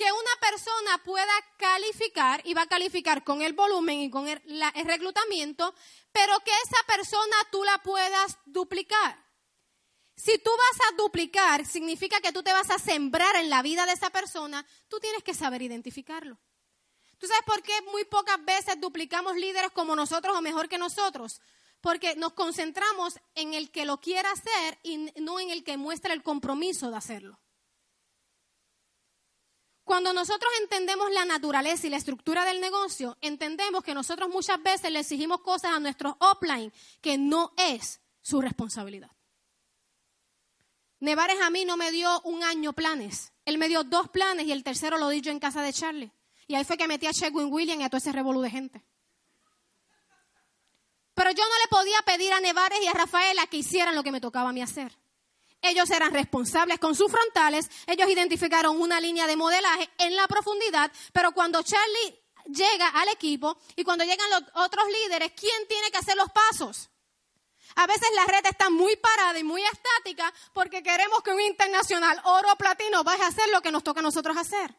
que una persona pueda calificar y va a calificar con el volumen y con el, reclutamiento, pero que esa persona tú la puedas duplicar. Si tú vas a duplicar, significa que tú te vas a sembrar en la vida de esa persona, tú tienes que saber identificarlo. ¿Tú sabes por qué muy pocas veces duplicamos líderes como nosotros o mejor que nosotros? Porque nos concentramos en el que lo quiera hacer y no en el que muestra el compromiso de hacerlo. Cuando nosotros entendemos la naturaleza y la estructura del negocio, entendemos que nosotros muchas veces le exigimos cosas a nuestros offline que no es su responsabilidad. Nevares a mí no me dio un año planes. Él me dio dos planes y el tercero lo di yo en casa de Charlie. Y ahí fue que metí a Chegwin William y a todo ese revolú de gente. Pero yo no le podía pedir a Nevares y a Rafaela que hicieran lo que me tocaba a mí hacer. Ellos eran responsables con sus frontales, ellos identificaron una línea de modelaje en la profundidad, pero cuando Charlie llega al equipo y cuando llegan los otros líderes, ¿quién tiene que hacer los pasos? A veces la red está muy parada y muy estática porque queremos que un internacional oro platino vaya a hacer lo que nos toca a nosotros hacer.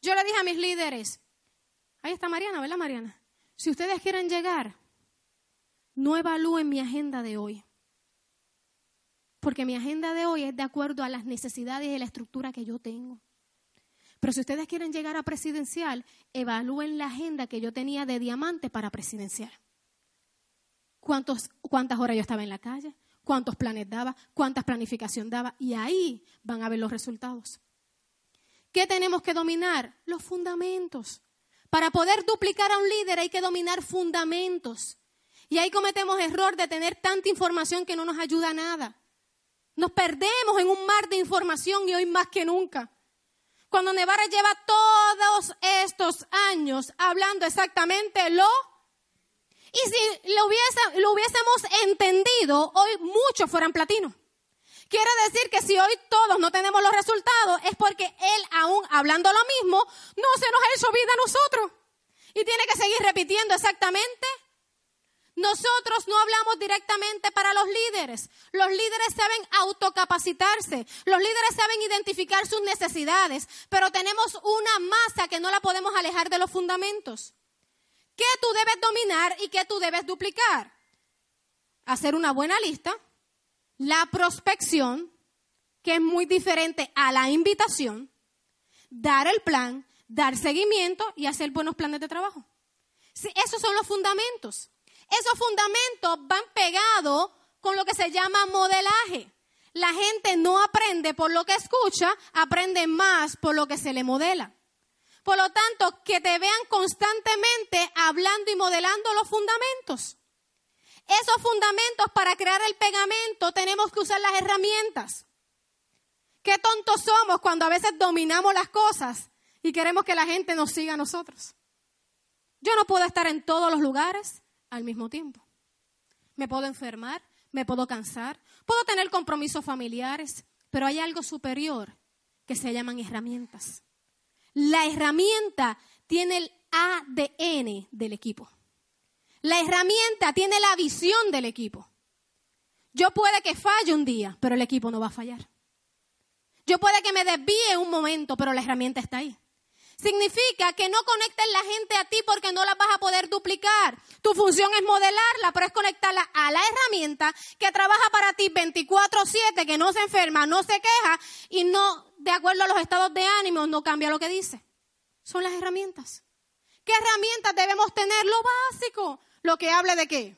Yo le dije a mis líderes, ahí está Mariana, ¿verdad Mariana? Si ustedes quieren llegar, no evalúen mi agenda de hoy. Porque mi agenda de hoy es de acuerdo a las necesidades y la estructura que yo tengo. Pero si ustedes quieren llegar a presidencial, evalúen la agenda que yo tenía de diamante para presidencial. ¿Cuántos, ¿Cuántas horas yo estaba en la calle? ¿Cuántos planes daba? ¿Cuántas planificación daba? Y ahí van a ver los resultados. ¿Qué tenemos que dominar? Los fundamentos. Para poder duplicar a un líder hay que dominar fundamentos. Y ahí cometemos error de tener tanta información que no nos ayuda a nada. Nos perdemos en un mar de información y hoy más que nunca. Cuando Nevara lleva todos estos años hablando exactamente lo... Y si lo, hubiésemos entendido, hoy muchos fueran platino. Quiere decir que si hoy todos no tenemos los resultados es porque Él aún hablando lo mismo no se nos ha hecho vida a nosotros. Y tiene que seguir repitiendo exactamente nosotros no hablamos directamente para los líderes. Los líderes saben autocapacitarse. Los líderes saben identificar sus necesidades. Pero tenemos una masa que no la podemos alejar de los fundamentos. ¿Qué tú debes dominar y qué tú debes duplicar? Hacer una buena lista. La prospección, que es muy diferente a la invitación. Dar el plan, dar seguimiento y hacer buenos planes de trabajo. esos son los fundamentos. Esos fundamentos van pegados con lo que se llama modelaje. La gente no aprende por lo que escucha, aprende más por lo que se le modela. Por lo tanto, que te vean constantemente hablando y modelando los fundamentos. Esos fundamentos para crear el pegamento tenemos que usar las herramientas. Qué tontos somos cuando a veces dominamos las cosas y queremos que la gente nos siga a nosotros. Yo no puedo estar en todos los lugares, al mismo tiempo. Me puedo enfermar, me puedo cansar, puedo tener compromisos familiares, pero hay algo superior que se llaman herramientas. La herramienta tiene el ADN del equipo. La herramienta tiene la visión del equipo. Yo puede que falle un día, pero el equipo no va a fallar. Yo puede que me desvíe un momento, pero la herramienta está ahí. Significa que no conectes la gente a ti porque no la vas a poder duplicar. Tu función es modelarla, pero es conectarla a la herramienta que trabaja para ti 24/7, que no se enferma, no se queja y no, de acuerdo a los estados de ánimo, no cambia lo que dice. Son las herramientas. ¿Qué herramientas debemos tener? Lo básico. Lo que hable de qué?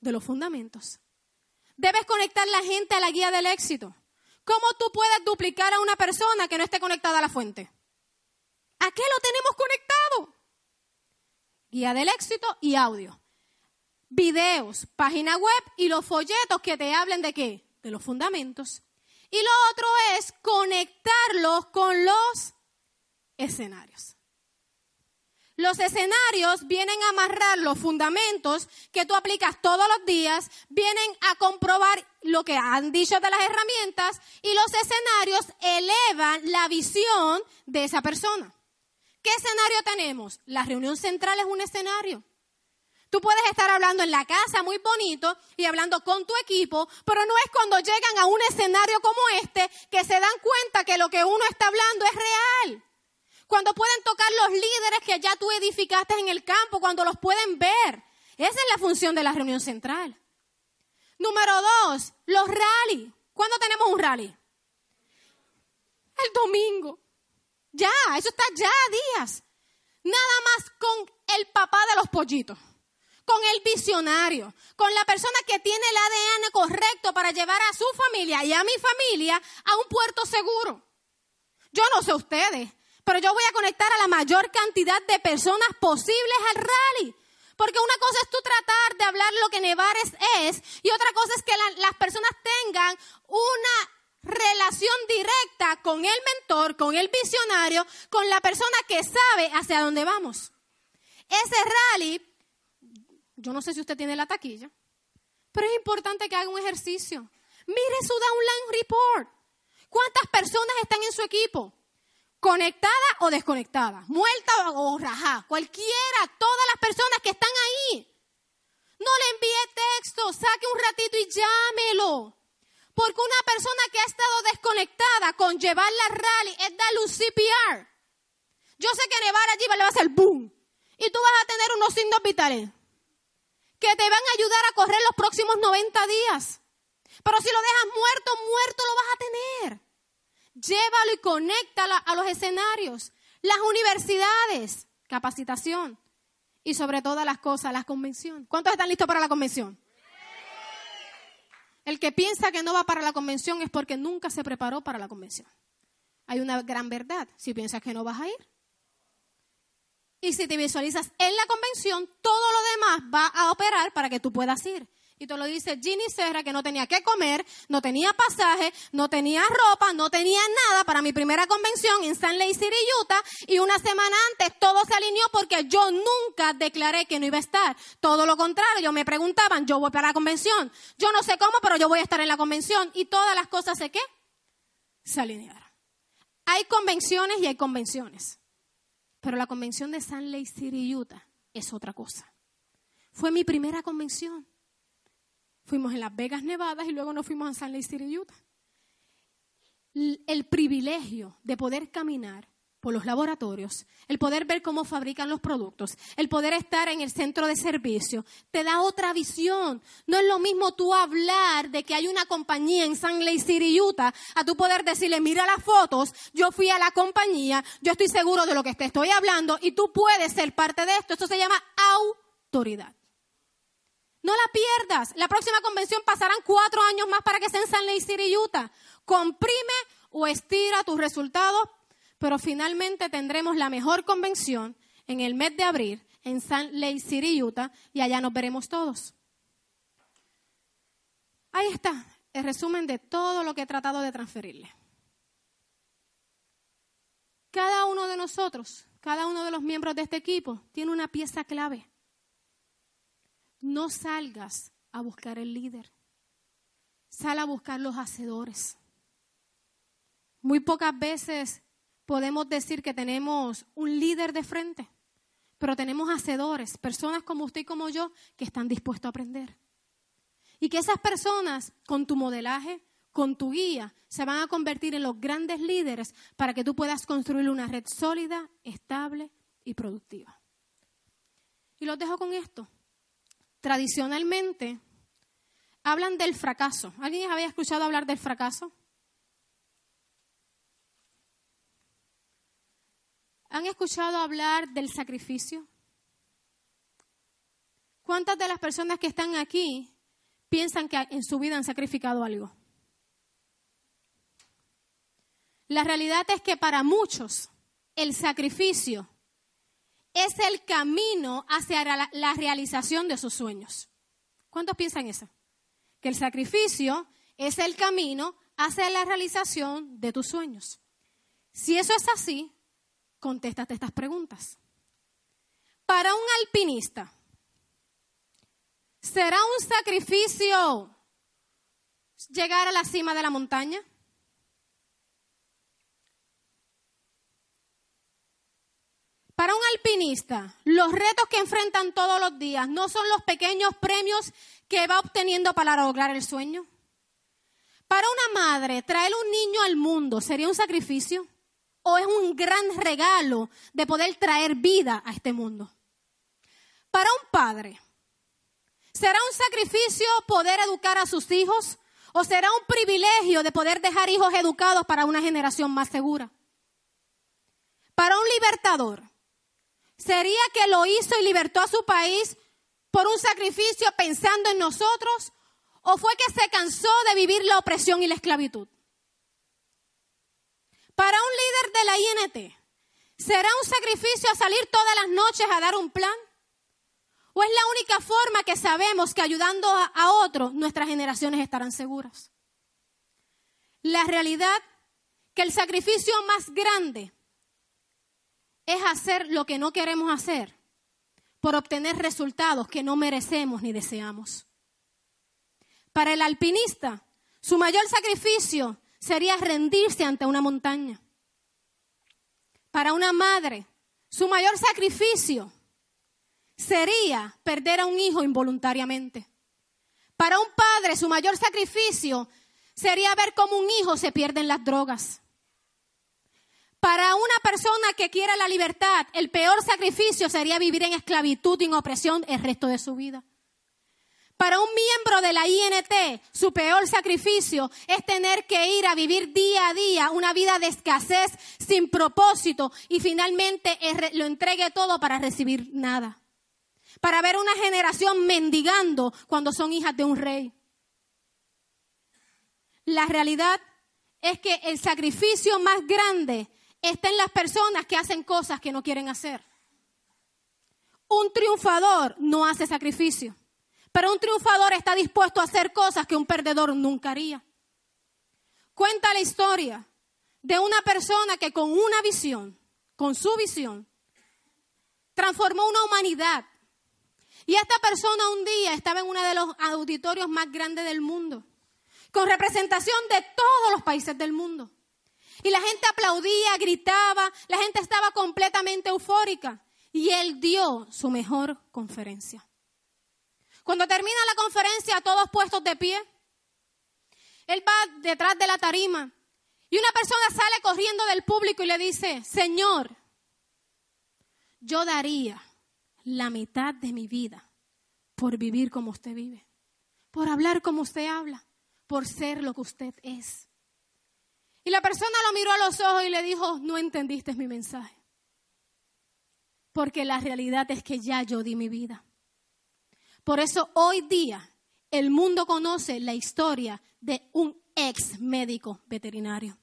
De los fundamentos. Debes conectar la gente a la guía del éxito. ¿Cómo tú puedes duplicar a una persona que no esté conectada a la fuente? ¿A qué lo tenemos conectado? Guía del éxito y audio. Videos, página web y los folletos que te hablen de qué? De los fundamentos. Y lo otro es conectarlos con los escenarios. Los escenarios vienen a amarrar los fundamentos que tú aplicas todos los días, vienen a comprobar lo que han dicho de las herramientas y los escenarios elevan la visión de esa persona. ¿Qué escenario tenemos? La reunión central es un escenario. Tú puedes estar hablando en la casa muy bonito y hablando con tu equipo, pero no es cuando llegan a un escenario como este que se dan cuenta que lo que uno está hablando es real. Cuando pueden tocar los líderes que ya tú edificaste en el campo, cuando los pueden ver. Esa es la función de la reunión central. Número dos, los rally. ¿Cuándo tenemos un rally? El domingo. Ya, eso está ya días. Nada más con el papá de los pollitos, con el visionario, con la persona que tiene el ADN correcto para llevar a su familia y a mi familia a un puerto seguro. Yo no sé ustedes, pero yo voy a conectar a la mayor cantidad de personas posibles al rally. Porque una cosa es tú tratar de hablar lo que Nevares es y otra cosa es que las personas tengan una relación directa con el mentor, con el visionario, con la persona que sabe hacia dónde vamos. Ese rally, Yo no sé si usted tiene la taquilla, pero es importante que haga un ejercicio. Mire su downline report. ¿Cuántas personas están en su equipo? Conectada o desconectada, muerta o rajada, cualquiera, todas las personas que están ahí. No le envíe texto, saque un ratito y llámelo. Porque una persona que ha estado desconectada con llevar la rally es darle un CPR. Yo sé que nevar allí le va a hacer boom. Y tú vas a tener unos signos vitales que te van a ayudar a correr los próximos 90 días. Pero si lo dejas muerto, muerto lo vas a tener. Llévalo y conéctalo a los escenarios, las universidades, capacitación y sobre todas las cosas, la convención. ¿Cuántos están listos para la convención? El que piensa que no va para la convención es porque nunca se preparó para la convención. Hay una gran verdad. Si piensas que no vas a ir, y si te visualizas en la convención, todo lo demás va a operar para que tú puedas ir. Y te lo dice Ginny Serra, que no tenía que comer, no tenía pasaje, no tenía ropa, no tenía nada para mi primera convención en San Lake City, Utah. Y una semana antes todo se alineó porque yo nunca declaré que no iba a estar. Todo lo contrario, me preguntaban, yo voy para la convención. Yo no sé cómo, pero yo voy a estar en la convención. Y todas las cosas se qué? Se alinearon. Hay convenciones y hay convenciones. Pero la convención de San Lake City, Utah, es otra cosa. Fue mi primera convención. Fuimos en Las Vegas, Nevada, y luego nos fuimos a San Lake City, Utah. El privilegio de poder caminar por los laboratorios, el poder ver cómo fabrican los productos, el poder estar en el centro de servicio, te da otra visión. No es lo mismo tú hablar de que hay una compañía en San Lake City, Utah, a tú poder decirle, mira las fotos, yo fui a la compañía, yo estoy seguro de lo que te estoy hablando y tú puedes ser parte de esto. Esto se llama autoridad. No la pierdas. La próxima convención pasarán cuatro años más para que sea en San Lake City, Utah. Comprime o estira tus resultados pero finalmente tendremos la mejor convención en el mes de abril en Salt Lake City, Utah, y allá nos veremos todos. Ahí está el resumen de todo lo que he tratado de transferirle. Cada uno de nosotros, cada uno de los miembros de este equipo, tiene una pieza clave. No salgas a buscar el líder. Sal a buscar los hacedores. Muy pocas veces podemos decir que tenemos un líder de frente, pero tenemos hacedores, personas como usted y como yo, que están dispuestos a aprender. Y que esas personas, con tu modelaje, con tu guía, se van a convertir en los grandes líderes para que tú puedas construir una red sólida, estable y productiva. Y los dejo con esto. Tradicionalmente hablan del fracaso. ¿Alguien había escuchado hablar del fracaso? ¿Han escuchado hablar del sacrificio? ¿Cuántas de las personas que están aquí piensan que en su vida han sacrificado algo? La realidad es que para muchos el sacrificio es el camino hacia la realización de sus sueños. ¿Cuántos piensan eso? Que el sacrificio es el camino hacia la realización de tus sueños. Si eso es así, contéstate estas preguntas. Para un alpinista, ¿será un sacrificio llegar a la cima de la montaña? Para un alpinista, los retos que enfrentan todos los días no son los pequeños premios que va obteniendo para lograr el sueño. Para una madre, traer un niño al mundo sería un sacrificio o es un gran regalo de poder traer vida a este mundo? Para un padre, ¿será un sacrificio poder educar a sus hijos o será un privilegio de poder dejar hijos educados para una generación más segura? Para un libertador, ¿sería que lo hizo y libertó a su país por un sacrificio pensando en nosotros o fue que se cansó de vivir la opresión y la esclavitud? Para un líder de la INT, ¿será un sacrificio salir todas las noches a dar un plan? ¿O es la única forma que sabemos que ayudando a, otros nuestras generaciones estarán seguras? La realidad que el sacrificio más grande es hacer lo que no queremos hacer por obtener resultados que no merecemos ni deseamos. Para el alpinista, su mayor sacrificio sería rendirse ante una montaña. Para una madre, su mayor sacrificio sería perder a un hijo involuntariamente. Para un padre, su mayor sacrificio sería ver cómo un hijo se pierde en las drogas. Para una persona que quiera la libertad, el peor sacrificio sería vivir en esclavitud y en opresión el resto de su vida. Para un miembro de la INT, su peor sacrificio es tener que ir a vivir día a día una vida de escasez, sin propósito y finalmente lo entregue todo para recibir nada. Para ver una generación mendigando cuando son hijas de un rey. La realidad es que el sacrificio más grande está en las personas que hacen cosas que no quieren hacer. Un triunfador no hace sacrificio. Pero un triunfador está dispuesto a hacer cosas que un perdedor nunca haría. Cuenta la historia de una persona que con una visión, con su visión, transformó una humanidad. Y esta persona un día estaba en uno de los auditorios más grandes del mundo, con representación de todos los países del mundo. Y la gente aplaudía, gritaba, la gente estaba completamente eufórica. Y él dio su mejor conferencia. Cuando termina la conferencia, todos puestos de pie, él va detrás de la tarima y una persona sale corriendo del público y le dice, Señor, yo daría la mitad de mi vida por vivir como usted vive, por hablar como usted habla, por ser lo que usted es. Y la persona lo miró a los ojos y le dijo, no entendiste mi mensaje. Porque la realidad es que ya yo di mi vida. Por eso hoy día el mundo conoce la historia de un ex médico veterinario.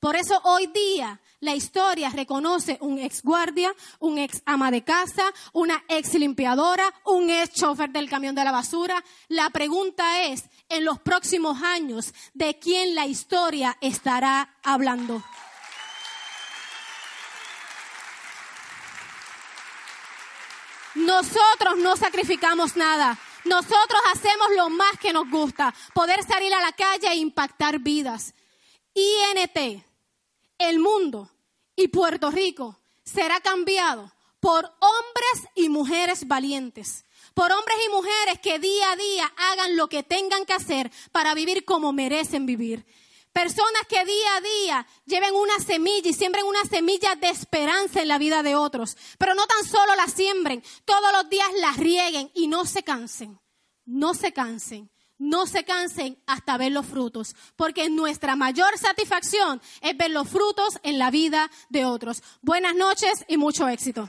Por eso hoy día la historia reconoce un ex guardia, un ex ama de casa, una ex limpiadora, un ex chofer del camión de la basura. La pregunta es, en los próximos años, ¿de quién la historia estará hablando? Nosotros no sacrificamos nada. Nosotros hacemos lo más que nos gusta, poder salir a la calle e impactar vidas. INT, el mundo y Puerto Rico será cambiado por hombres y mujeres valientes, por hombres y mujeres que día a día hagan lo que tengan que hacer para vivir como merecen vivir. Personas que día a día lleven una semilla y siembren una semilla de esperanza en la vida de otros. Pero no tan solo la siembren, todos los días la rieguen y no se cansen. No se cansen. No se cansen hasta ver los frutos, porque nuestra mayor satisfacción es ver los frutos en la vida de otros. Buenas noches y mucho éxito.